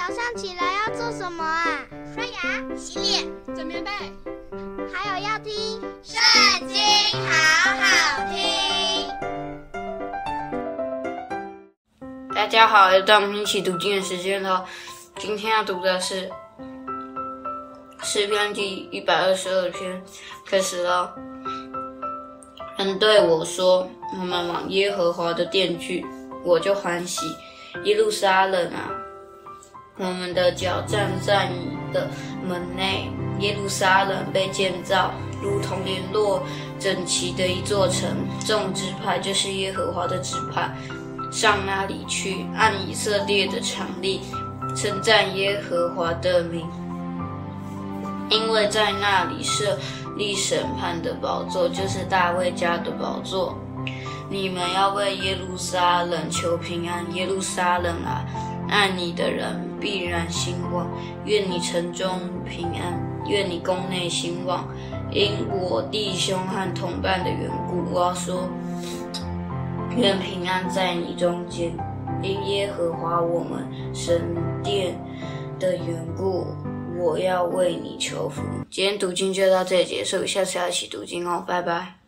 早上起来要做什么啊？刷牙、洗脸、整棉被，还有要听《圣经》，好好听。大家好，又到我们一起读经的时间了。今天要读的是诗篇第一百二十二篇，开始了。人对我说：“我们往耶和华的殿去，我就欢喜。耶路撒冷啊，我们的脚站在你的门内。耶路撒冷被建造，如同联络整齐的一座城。众支派就是耶和华的支派，上那里去，按以色列的常例，称赞耶和华的名，因为在那里设。”立审判的宝座，就是大卫家的宝座。你们要为耶路撒冷求平安，耶路撒冷啊，爱你的人必然兴旺。愿你城中平安，愿你宫内兴旺。因我弟兄和同伴的缘故，我要说，愿平安在你中间。因耶和华我们神殿的缘故。我要为你求福。今天读经就到这里结束，下次要一起读经哦，拜拜。